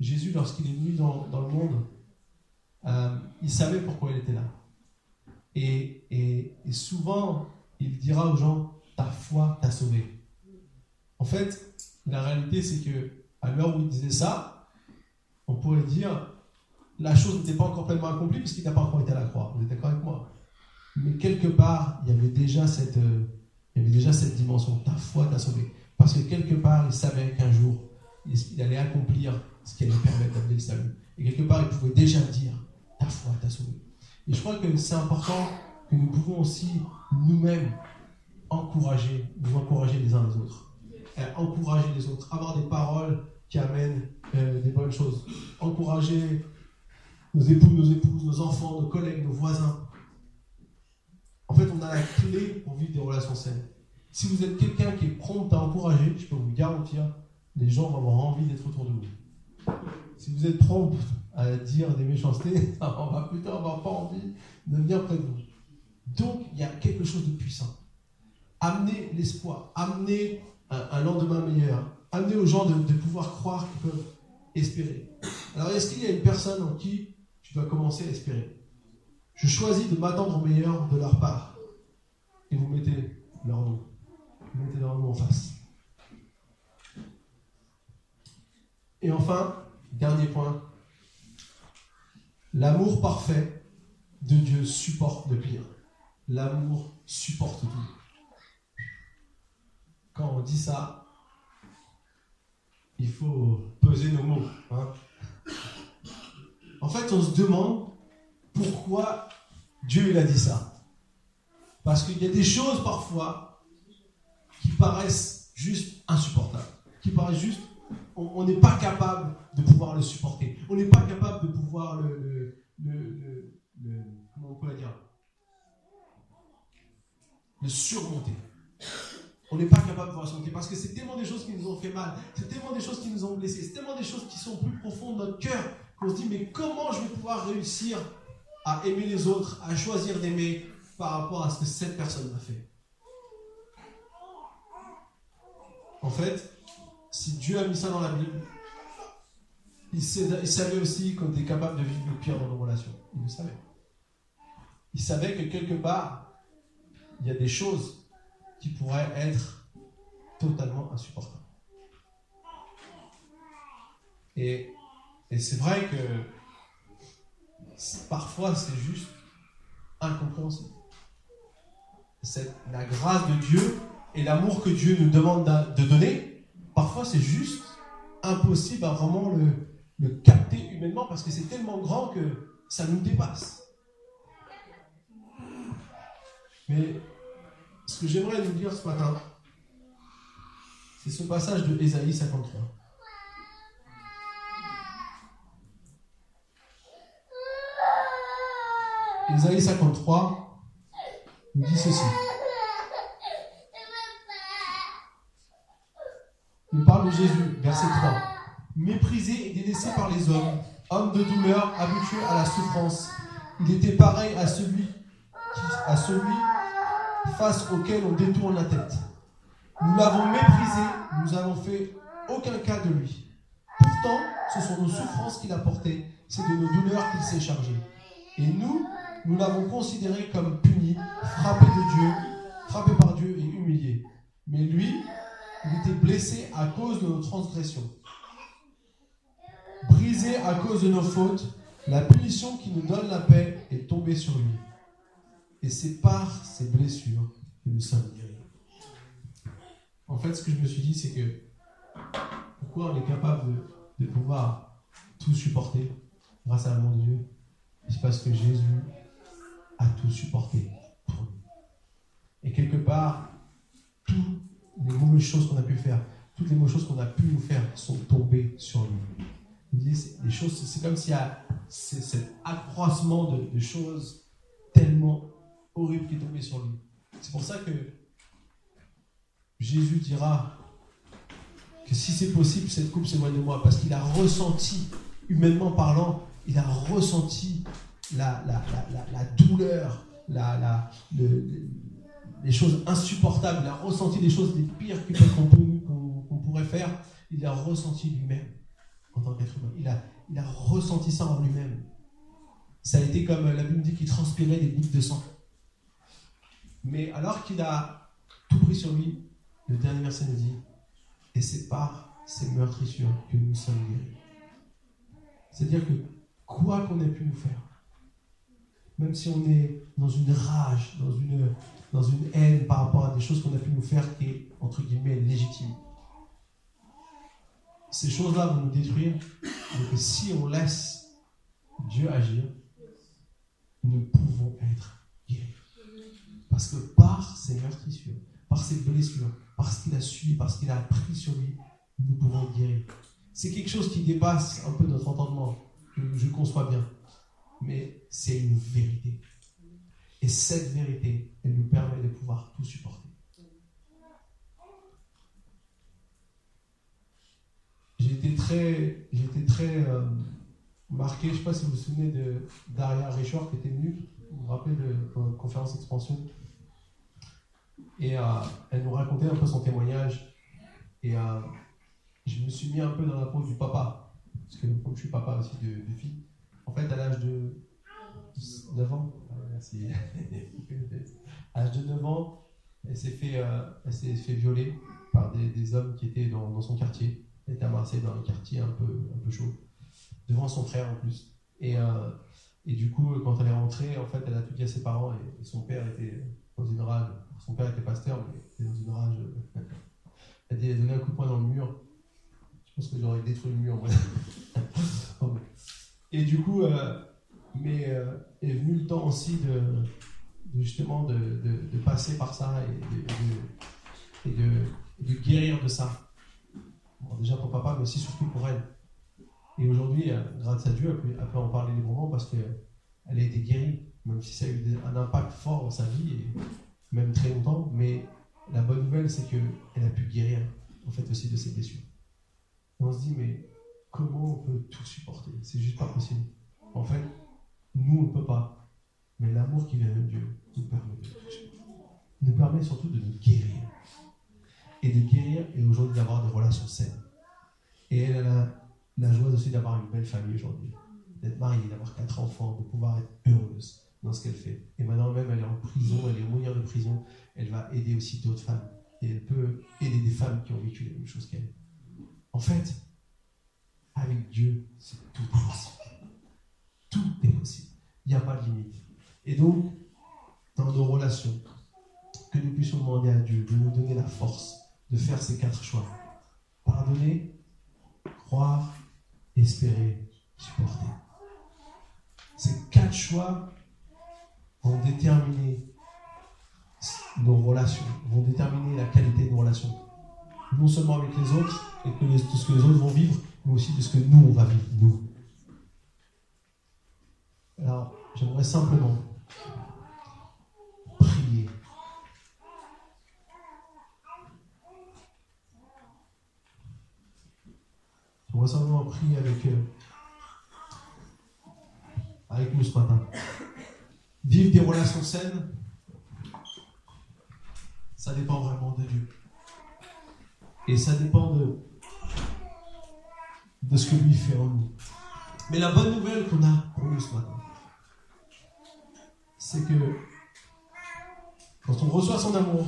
Jésus, lorsqu'il est venu dans, le monde, euh, il savait pourquoi il était là. Et, et, souvent, il dira aux gens, ta foi t'a sauvé. En fait, la réalité, c'est que à l'heure où il disait ça, on pourrait dire, la chose n'était pas encore pleinement accomplie puisqu'il n'a pas encore été à la croix. Vous êtes d'accord avec moi? Mais quelque part, il y avait déjà cette, euh, il y avait déjà cette dimension. Ta foi t'a sauvé. Parce que quelque part, il savait qu'un jour, il allait accomplir ce qui allait permettre d'amener le salut. Et quelque part, il pouvait déjà dire, ta foi t'a sauvé. Et je crois que c'est important que nous pouvons aussi nous-mêmes encourager, nous encourager les uns les autres. Euh, encourager les autres, avoir des paroles qui amènent euh, des bonnes choses. Encourager nos époux, nos épouses, nos enfants, nos collègues, nos voisins. En fait, on a la clé pour vivre des relations saines. Si vous êtes quelqu'un qui est prompt à encourager, je peux vous garantir, les gens vont avoir envie d'être autour de vous. Si vous êtes prompt à dire des méchancetés, on va plutôt avoir pas envie de venir près de vous. Donc, il y a quelque chose de puissant. Amener l'espoir, amener un, lendemain meilleur, amener aux gens de, de pouvoir croire qu'ils peuvent espérer. Alors, est-ce qu'il y a une personne en qui tu dois commencer à espérer. Je choisis de m'attendre au meilleur de leur part. Et vous mettez leur nom. Vous mettez leur nom en face. Et enfin, dernier point. L'amour parfait de Dieu supporte le pire. L'amour supporte tout. Quand on dit ça, il faut peser nos mots. Hein en fait, on se demande pourquoi Dieu il a dit ça. Parce qu'il y a des choses parfois qui paraissent juste insupportables, qui paraissent juste, on n'est pas capable de pouvoir le supporter. On n'est pas capable de pouvoir le, comment on peut dire, le surmonter. On n'est pas capable de pouvoir le surmonter parce que c'est tellement des choses qui nous ont fait mal, c'est tellement des choses qui nous ont blessés, c'est tellement des choses qui sont plus profondes dans notre cœur on se dit, mais comment je vais pouvoir réussir à aimer les autres, à choisir d'aimer par rapport à ce que cette personne m'a fait? En fait, si Dieu a mis ça dans la Bible, il, savait aussi qu'on était capable de vivre le pire dans nos relations. Il le savait. Il savait que quelque part, il y a des choses qui pourraient être totalement insupportables. Et et c'est vrai que parfois c'est juste incompréhensible. La grâce de Dieu et l'amour que Dieu nous demande de donner, parfois c'est juste impossible à vraiment le, le capter humainement parce que c'est tellement grand que ça nous dépasse. Mais ce que j'aimerais nous dire ce matin, c'est ce passage de Ésaïe 53. Isaïe 53 nous dit ceci. Il parle de Jésus, verset 3. Méprisé et délaissé par les hommes, homme de douleur, habitué à la souffrance, il était pareil à celui, à celui face auquel on détourne la tête. Nous l'avons méprisé, nous n'avons fait aucun cas de lui. Pourtant, ce sont nos souffrances qu'il a portées, c'est de nos douleurs qu'il s'est chargé. Et nous, nous l'avons considéré comme puni, frappé de Dieu, frappé par Dieu et humilié. Mais lui, il était blessé à cause de nos transgressions, brisé à cause de nos fautes. La punition qui nous donne la paix est tombée sur lui. Et c'est par ces blessures que nous sommes guéris. En fait, ce que je me suis dit, c'est que pourquoi on est capable de, de pouvoir tout supporter grâce à l'amour de Dieu? C'est parce que Jésus a tout supporté pour nous. Et quelque part, toutes les mauvaises choses qu'on a pu faire, toutes les mauvaises choses qu'on a pu nous faire sont tombées sur lui. Les choses, c'est comme s'il y a cet accroissement de, choses tellement horribles qui est tombé sur lui. C'est pour ça que Jésus dira que si c'est possible, cette coupe s'éloigne de moi, parce qu'il a ressenti, humainement parlant, il a ressenti la, la, douleur, la, les choses insupportables, il a ressenti des choses les pires qu'on pourrait faire, il a ressenti lui-même en tant qu'être humain. Il a, il a ressenti ça en lui-même. Ça a été comme la Bible dit qu'il transpirait des gouttes de sang. Mais alors qu'il a tout pris sur lui, le dernier verset nous dit Et c'est par ces meurtrissures que nous sommes guéris. C'est-à-dire que quoi qu'on ait pu nous faire, même si on est dans une rage, dans une, dans une haine par rapport à des choses qu'on a pu nous faire qui est, entre guillemets, légitime, ces choses-là vont nous détruire. Mais si on laisse Dieu agir, nous pouvons être guéris. Parce que par ses meurtrissures, par ses blessures, parce qu'il a suivi, parce qu'il a pris sur lui, nous pouvons guérir. C'est quelque chose qui dépasse un peu notre entendement, que je conçois bien. Mais c'est une vérité. Et cette vérité, elle nous permet de pouvoir tout supporter. Été très, j'ai très euh, marqué, je ne sais pas si vous vous souvenez de Daria Richard qui était venue, vous vous rappelez de la conférence expansion et euh, elle nous racontait un peu son témoignage. Et euh, je me suis mis un peu dans la peau du papa. Parce que je suis papa aussi de, de fille, en fait, à l'âge de 9 ans, ah, à l'âge de 9 ans, elle s'est fait, euh, fait violer par des, hommes qui étaient dans, son quartier. Elle était à Marseille, dans un quartier un peu, un peu chaud, devant son frère en plus. Et, et du coup, quand elle est rentrée, en fait, elle a tout dit à ses parents et son père était dans une rage son père était pasteur, mais il était dans une rage. Il a donné un coup de poing dans le mur. Je pense que j'aurais détruit le mur. Et du coup, euh, mais euh, est venu le temps aussi de, justement de, passer par ça et, de, de, guérir de ça. déjà pour papa, mais aussi surtout pour elle. Et aujourd'hui, euh, grâce à Dieu, elle peut, en parler librement parce qu'elle a été guérie, même si ça a eu un impact fort dans sa vie. Et, même très longtemps, mais la bonne nouvelle, c'est qu'elle a pu guérir, en fait, aussi de ses blessures. Et on se dit, mais comment on peut tout supporter C'est juste pas possible. En fait, nous, on ne peut pas. Mais l'amour qui vient de Dieu nous permet de nous permet surtout de nous guérir. Et de guérir et aujourd'hui d'avoir des relations saines. Et elle a la joie aussi d'avoir une belle famille aujourd'hui. D'être mariée, d'avoir quatre enfants, de pouvoir être heureuse dans ce qu'elle fait. Et maintenant même, elle est en prison, elle est mourir de prison, elle va aider aussi d'autres femmes. Et elle peut aider des femmes qui ont vécu les mêmes choses qu'elle. En fait, avec Dieu, c'est tout possible. Tout est possible. Il n'y a pas de limite. Et donc, dans nos relations, que nous puissions demander à Dieu de nous donner la force de faire ces quatre choix. Pardonner, croire, espérer, supporter. Ces quatre choix vont déterminer nos relations, vont déterminer la qualité de nos relations. Non seulement avec les autres et de ce que les autres vont vivre, mais aussi de ce que nous, on va vivre, nous. Alors, j'aimerais simplement prier. J'aimerais simplement prier avec, eux, avec nous ce matin. Vivre des relations saines, ça dépend vraiment de Dieu. Et ça dépend de, de ce que lui fait en nous. Mais la bonne nouvelle qu'on a pour nous ce matin, c'est que quand on reçoit son amour,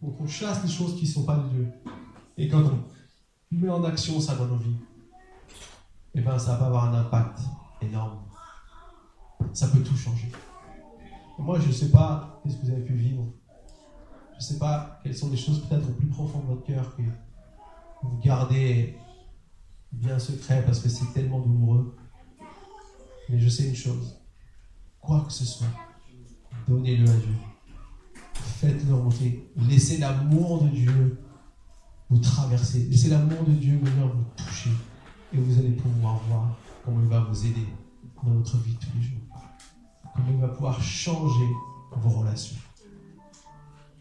quand on chasse les choses qui ne sont pas de Dieu, et quand on met en action ça dans nos vies, eh bien ça va avoir un impact énorme. Ça peut tout changer. Moi, je ne sais pas qu'est-ce que vous avez pu vivre. Je ne sais pas quelles sont les choses peut-être au plus profond de votre cœur que vous gardez bien secret parce que c'est tellement douloureux. Mais je sais une chose. Quoi que ce soit, donnez-le à Dieu. Faites-le remonter. Laissez l'amour de Dieu vous traverser. Laissez l'amour de Dieu venir vous toucher. Et vous allez pouvoir voir comment il va vous aider dans votre vie tous les jours comment il va pouvoir changer vos relations.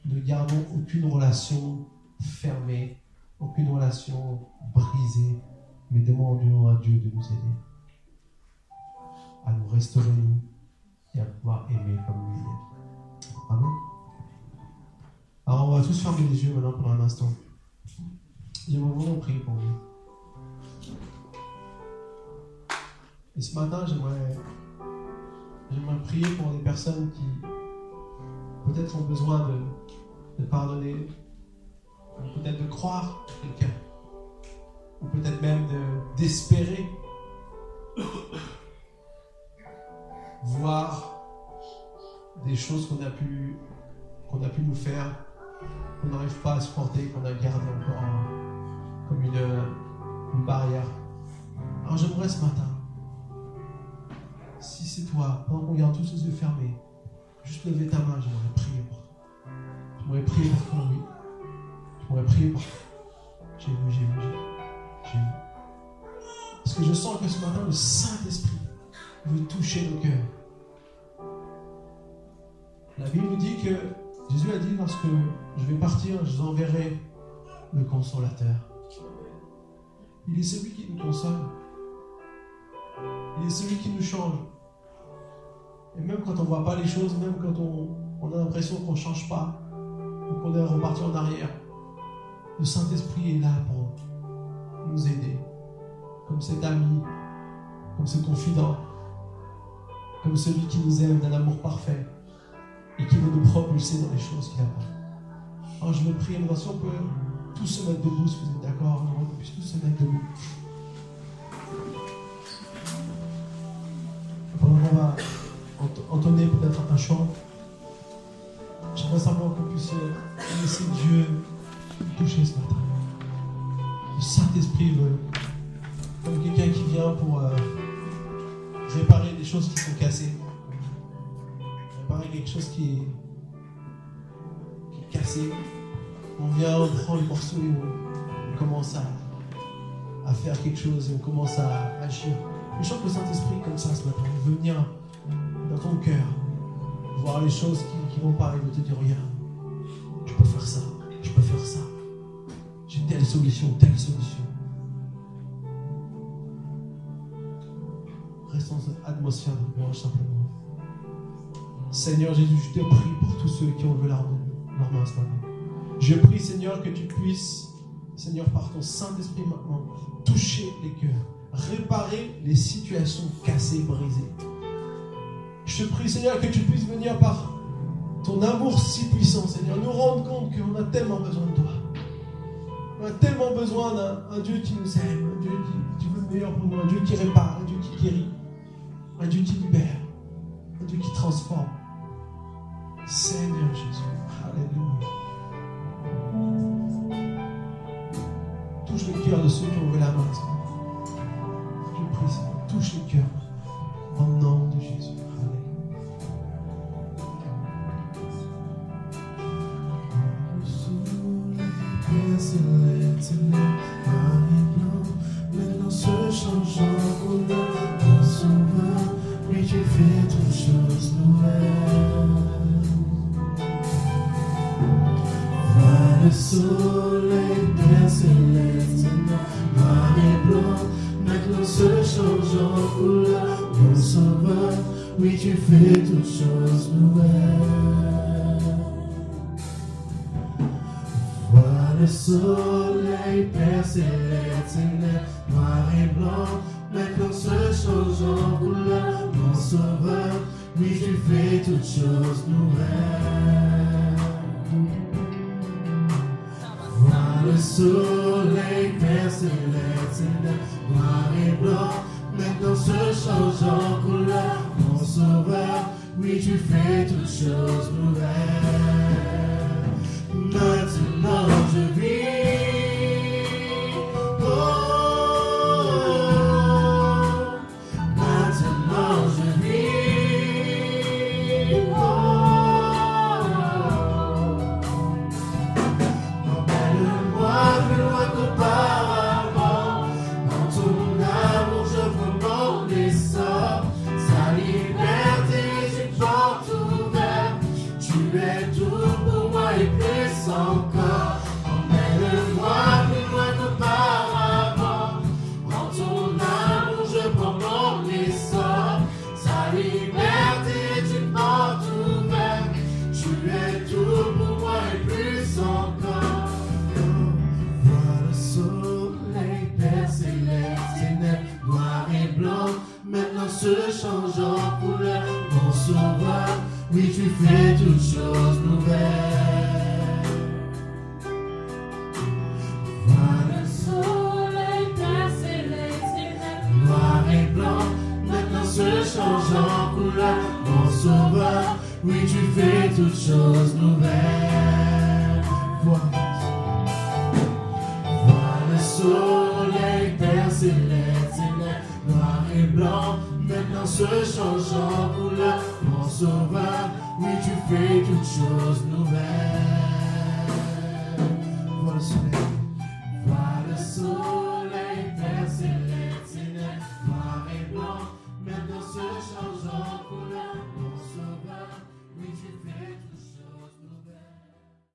ne gardons aucune relation fermée, aucune relation brisée, mais demandons à Dieu de nous aider, à nous restaurer et à pouvoir aimer comme lui Amen. Alors on va tous fermer les yeux maintenant pendant un instant. J'aimerais vraiment prier pour vous. Et ce matin, j'aimerais, j'aimerais prier pour des personnes qui peut-être ont besoin de, pardonner, ou peut-être de croire quelqu'un, ou peut-être même de, d'espérer voir des choses qu'on a pu, qu'on a pu nous faire, qu'on n'arrive pas à supporter, qu'on a gardé encore comme une, barrière. Alors j'aimerais ce matin, si c'est toi, pendant qu'on garde tous les yeux fermés, juste lever ta main, j'aimerais prier pour. J'aimerais prier pour toi, oui. J'aimerais prier pour. J'ai vu, j'ai vu, j'ai vu. Parce que je sens que ce matin, le Saint-Esprit veut toucher nos cœurs. La Bible nous dit que Jésus a dit lorsque je vais partir, je vous enverrai le consolateur. Il est celui qui nous console. Il est celui qui nous change. Et même quand on ne voit pas les choses, même quand on, a l'impression qu'on ne change pas, ou qu'on est reparti en arrière, le Saint-Esprit est là pour nous aider. Comme cet ami, comme ce confident, comme celui qui nous aime d'un amour parfait et qui veut nous propulser dans les choses qu'il a pas. Alors je me prie, maintenant, si on peut tous se mettre debout, si vous êtes d'accord, on puisse tous se mettre debout. Pendant qu'on va entonner peut-être un chant, j'aimerais simplement qu'on puisse laisser Dieu toucher ce matin. Saint-Esprit veut, comme quelqu'un qui vient pour euh, réparer des choses qui sont cassées quelque chose qui est, cassé. On vient, on prend le morceau et on, commence à, faire quelque chose et on commence à agir. Je sens que le Saint-Esprit, comme ça ce matin, venir dans ton cœur, voir les choses qui, vont pas, il veut te dire regarde, je peux faire ça, telle solution, telle solution. Restons dans cette atmosphère de louange simplement. Seigneur Jésus, je te prie pour tous ceux qui ont levé leur main ce matin. Je prie, Seigneur, que tu puisses, Seigneur, par ton Saint-Esprit maintenant, toucher les cœurs, réparer les situations cassées, brisées. Je te prie, Seigneur, que tu puisses venir par ton amour si puissant, Seigneur, nous rendre compte qu'on a tellement besoin de toi. On a tellement besoin d'un Dieu qui nous aime, un Dieu qui, veut le meilleur pour nous, un Dieu qui répare, un Dieu qui guérit, un Dieu qui libère, un Dieu qui transforme. Seigneur Jésus. Alléluia. Touche le cœur de ceux qui ont ouvert la main. Je prie, Seigneur. Touche le cœur. Au nom